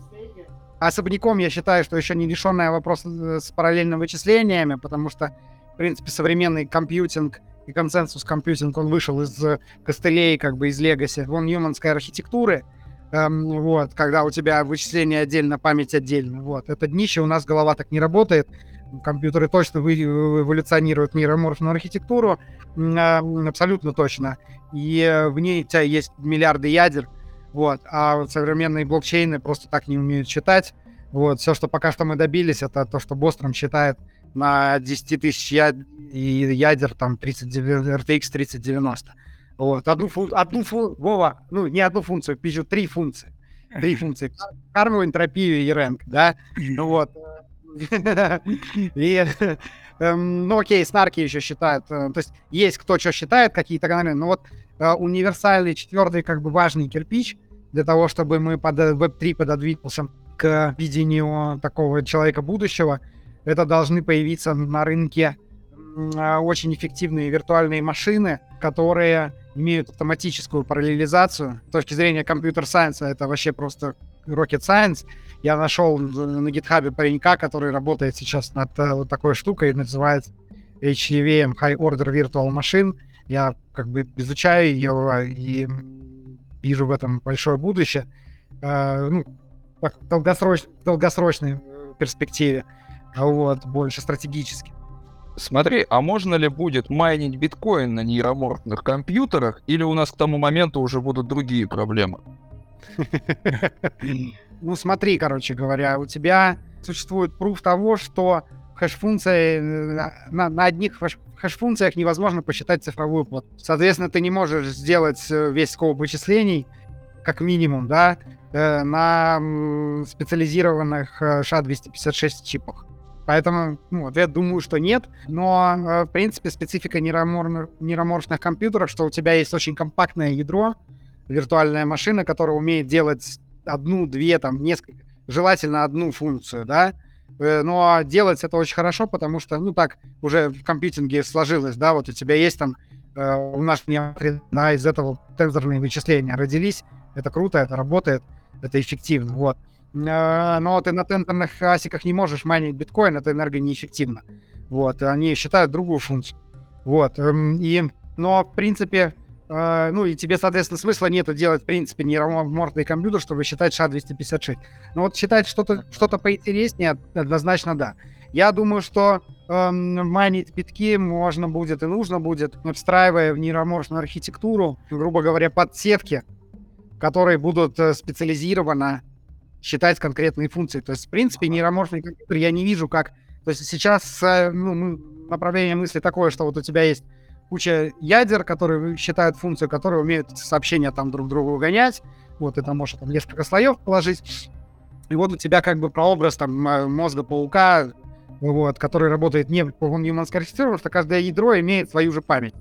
Особняком я считаю, что еще не решенный вопрос э, с параллельными вычислениями, потому что, в принципе, современный компьютинг и консенсус компьютинг, он вышел из э, костылей, как бы из легаси, вон ньюманской архитектуры, эм, вот, когда у тебя вычисление отдельно, память отдельно, вот. Это днище, у нас голова так не работает, компьютеры точно вы, эволюционируют нейроморфную архитектуру, а, абсолютно точно, и в ней у тебя есть миллиарды ядер, вот, а вот современные блокчейны просто так не умеют считать, вот, все, что пока что мы добились, это то, что Бостром считает на 10 тысяч яд... и ядер, там, 30, RTX 3090. Вот, одну, фун... одну фун... Вова, ну, не одну функцию, пишу три функции. Три [laughs] функции. Карму, энтропию и рэнк, да? Ну [laughs] вот. [laughs] И, эм, ну окей, снарки еще считают. э, То есть есть кто что считает, какие-то каналы, но вот э, универсальный четвертый как бы важный кирпич для того, чтобы мы под э, Web3 пододвинулся к видению такого человека будущего, это должны появиться на рынке а, очень эффективные виртуальные машины, которые имеют автоматическую параллелизацию. С точки зрения компьютер-сайенса это вообще просто rocket science. Я нашел на гитхабе паренька, который работает сейчас над э, вот такой штукой, называется HEVM High Order Virtual Machine. Я как бы изучаю ее и м, вижу в этом большое будущее. Э, ну, так, долгосроч- долгосрочной э, перспективе, а вот, больше стратегически. Смотри, а можно ли будет майнить биткоин на нейроморфных компьютерах, или у нас к тому моменту уже будут другие проблемы? [laughs] Ну, смотри, короче говоря, у тебя существует пруф того, что хэш-функции, э, на, на- одних хэш- хэш-функциях невозможно посчитать цифровую плотность. Соответственно, ты не можешь сделать э, весь скоп вычислений, как минимум, да, э, на специализированных э, SHA-256 чипах. Поэтому, ну, я думаю, что нет. Но, в принципе, специфика нейроморфных компьютеров, что у тебя есть очень компактное ядро, виртуальная машина, которая умеет делать одну, две, там, несколько, желательно одну функцию, да, Э, но делать это очень хорошо, потому что, ну, так уже в компьютинге сложилось, да, вот у тебя есть там, э, у нас да, из этого тензорные вычисления родились, это круто, это работает, это эффективно, вот. Э, Но ты на тензорных асиках не можешь майнить биткоин, это энергонеэффективно, вот, они считают другую функцию, вот, эм, и, но, в принципе, ну, и тебе, соответственно, смысла нету делать, в принципе, нейроморфный компьютер, чтобы считать SHA-256. Но вот считать что-то что поинтереснее, однозначно да. Я думаю, что эм, майнить битки можно будет и нужно будет, встраивая в нейроморфную архитектуру, грубо говоря, подсетки, которые будут э, специализированно считать конкретные функции. То есть, в принципе, нейроморфный компьютер я не вижу как... То есть сейчас э, ну, направление мысли такое, что вот у тебя есть куча ядер, которые считают функцию, которые умеют сообщения там друг другу гонять. Вот, и там можешь там несколько слоев положить. И вот у тебя как бы прообраз там м- мозга паука, вот, который работает не ньюманской архитектуре, потому что каждое ядро имеет свою же память.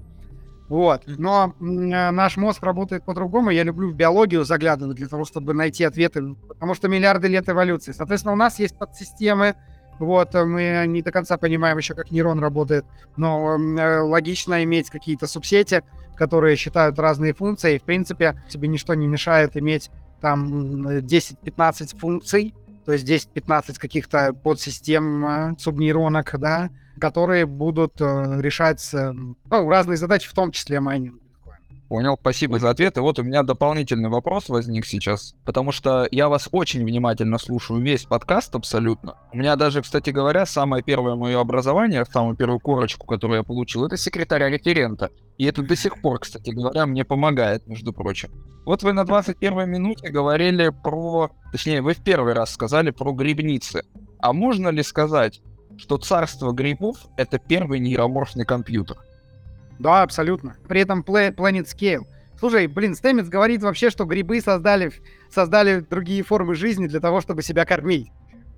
Вот. Но э, наш мозг работает по-другому. Я люблю в биологию заглядывать для того, чтобы найти ответы, потому что миллиарды лет эволюции. Соответственно, у нас есть подсистемы, вот, э, мы не до конца понимаем еще, как нейрон работает, но м, э, логично иметь какие-то субсети, которые считают разные функции. И, в принципе, тебе ничто не мешает иметь там м, 10-15 функций, то есть 10-15 каких-то подсистем э, субнейронок, да, которые будут э, решать э, ну, разные задачи, в том числе майнинг. Понял, спасибо за ответ. И вот у меня дополнительный вопрос возник сейчас, потому что я вас очень внимательно слушаю весь подкаст абсолютно. У меня даже, кстати говоря, самое первое мое образование, самую первую корочку, которую я получил, это секретаря референта. И это до сих пор, кстати говоря, мне помогает, между прочим. Вот вы на 21 минуте говорили про... Точнее, вы в первый раз сказали про грибницы. А можно ли сказать, что царство грибов — это первый нейроморфный компьютер? Да, абсолютно. При этом pla- Planet Scale. Слушай, блин, Стэмец говорит вообще, что грибы создали, создали другие формы жизни для того, чтобы себя кормить. [laughs]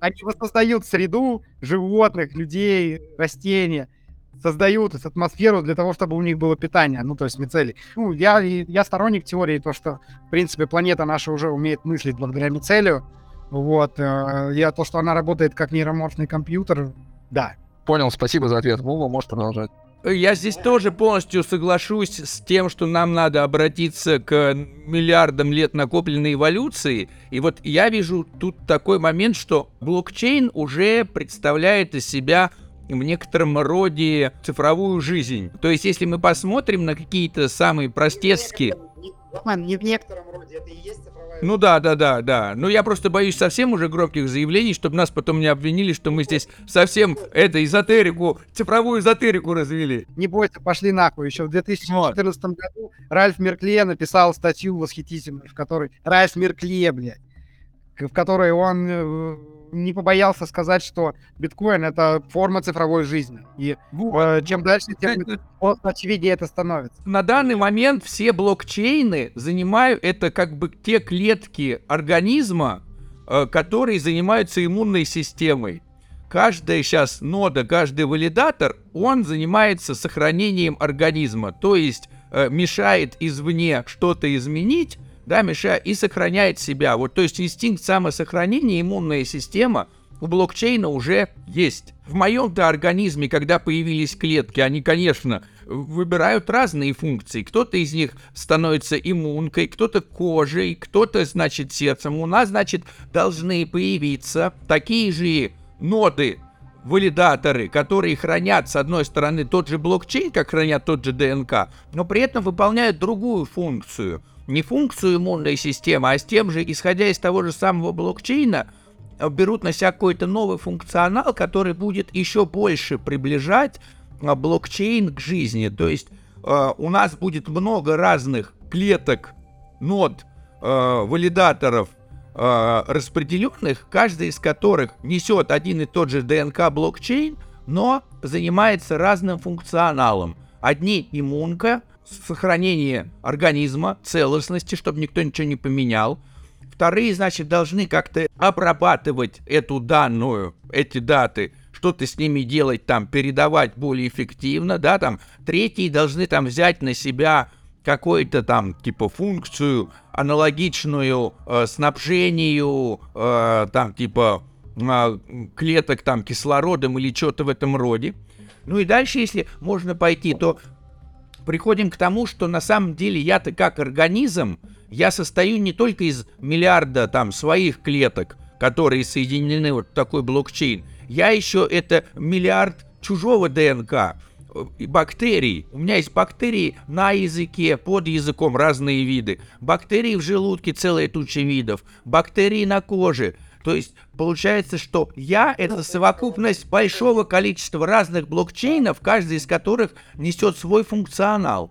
Они воссоздают среду животных, людей, растения создают атмосферу для того, чтобы у них было питание, ну, то есть мицелий. Ну, я, я сторонник теории, то, что, в принципе, планета наша уже умеет мыслить благодаря мицелию, вот, э, я то, что она работает как нейроморфный компьютер, да. Понял, спасибо за ответ. Вова, можешь продолжать. Я здесь тоже полностью соглашусь с тем, что нам надо обратиться к миллиардам лет накопленной эволюции. И вот я вижу тут такой момент, что блокчейн уже представляет из себя в некотором роде цифровую жизнь. То есть, если мы посмотрим на какие-то самые простецкие... Не в некотором роде, это и есть ну да, да, да, да. Но я просто боюсь совсем уже громких заявлений, чтобы нас потом не обвинили, что мы здесь совсем это эзотерику, цифровую эзотерику развели. Не бойся, пошли нахуй. Еще в 2014 вот. году Ральф Меркле написал статью восхитительную, в которой... Ральф Меркле, блядь. В которой он э, не побоялся сказать, что биткоин это форма цифровой жизни. И э, чем дальше, тем очевиднее это становится. На данный момент все блокчейны занимают это как бы те клетки организма, э, которые занимаются иммунной системой. Каждая сейчас нода, каждый валидатор, он занимается сохранением организма, то есть э, мешает извне что-то изменить, да, мешая и сохраняет себя. Вот, то есть инстинкт самосохранения, иммунная система у блокчейна уже есть. В моем-то организме, когда появились клетки, они, конечно, выбирают разные функции. Кто-то из них становится иммункой, кто-то кожей, кто-то, значит, сердцем. У нас, значит, должны появиться такие же ноды, валидаторы, которые хранят, с одной стороны, тот же блокчейн, как хранят тот же ДНК, но при этом выполняют другую функцию – не функцию иммунной системы, а с тем же, исходя из того же самого блокчейна, э, берут на себя какой-то новый функционал, который будет еще больше приближать э, блокчейн к жизни. То есть э, у нас будет много разных клеток, нод, валидаторов, распределенных, каждый из которых несет один и тот же ДНК блокчейн, но занимается разным функционалом. Одни иммунка, сохранение организма, целостности, чтобы никто ничего не поменял. Вторые, значит, должны как-то обрабатывать эту данную, эти даты, что-то с ними делать, там, передавать более эффективно, да, там. Третьи должны там взять на себя какую-то там, типа, функцию, аналогичную э, снабжению, э, там, типа, э, клеток там кислородом или что-то в этом роде. Ну и дальше, если можно пойти, то приходим к тому, что на самом деле я-то как организм, я состою не только из миллиарда там своих клеток, которые соединены вот в такой блокчейн, я еще это миллиард чужого ДНК, и бактерий. У меня есть бактерии на языке, под языком разные виды. Бактерии в желудке целая туча видов. Бактерии на коже. То есть получается, что я — это совокупность большого количества разных блокчейнов, каждый из которых несет свой функционал.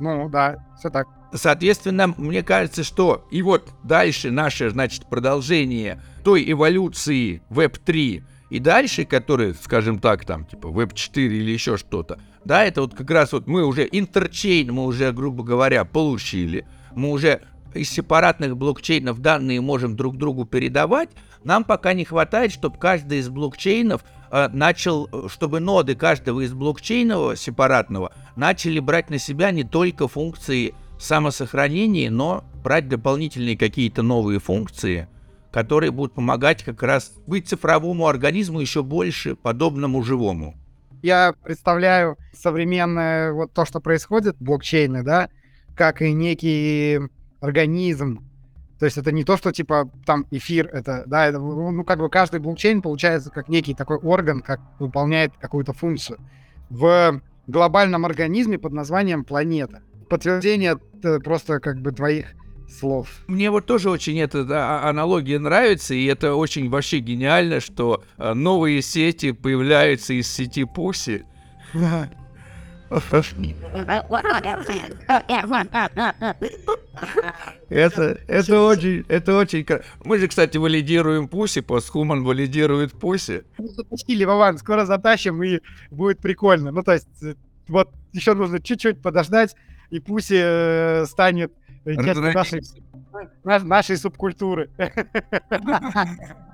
Ну да, все так. Соответственно, мне кажется, что и вот дальше наше, значит, продолжение той эволюции Web3 и дальше, которые, скажем так, там, типа Web4 или еще что-то, да, это вот как раз вот мы уже интерчейн, мы уже, грубо говоря, получили, мы уже из сепаратных блокчейнов данные можем друг другу передавать, нам пока не хватает, чтобы каждый из блокчейнов э, начал, чтобы ноды каждого из блокчейнов сепаратного начали брать на себя не только функции самосохранения, но брать дополнительные какие-то новые функции, которые будут помогать как раз быть цифровому организму еще больше подобному живому. Я представляю современное вот то, что происходит, блокчейны, да, как и некий организм. То есть это не то, что типа там эфир, это, да, это, ну как бы каждый блокчейн получается как некий такой орган, как выполняет какую-то функцию. В глобальном организме под названием планета. Подтверждение просто как бы твоих слов. Мне вот тоже очень эта да, аналогия нравится, и это очень вообще гениально, что а, новые сети появляются из сети Пуси. Это, это очень, это очень... Мы же, кстати, валидируем Пуси, постхуман валидирует Пуси. Затащили, Вован, скоро затащим, и будет прикольно. Ну, то есть, э, вот еще нужно чуть-чуть подождать, и Пуси э, станет частью нашей, нашей субкультуры. [laughs]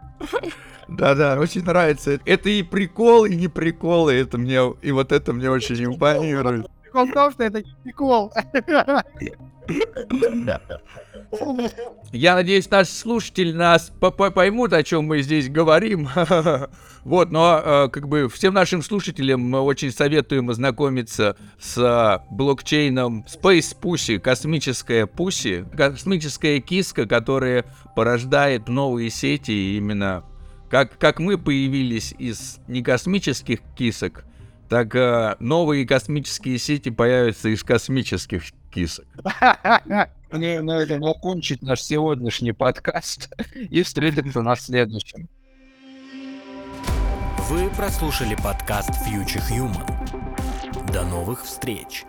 Да-да, очень нравится. Это и прикол, и не прикол, и это мне, и вот это мне очень импонирует. Прикол в том, что это прикол. Я надеюсь, наши слушатели нас по- по- поймут, о чем мы здесь говорим. [laughs] Вот, но э, как бы всем нашим слушателям мы очень советуем ознакомиться с э, блокчейном Space Pussy, космическая Pussy, космическая киска, которая порождает новые сети именно как, как мы появились из некосмических кисок, так э, новые космические сети появятся из космических кисок. [laughs] Мне на этом окончить наш сегодняшний подкаст [laughs] и встретиться на следующем. Вы прослушали подкаст Future Human. До новых встреч!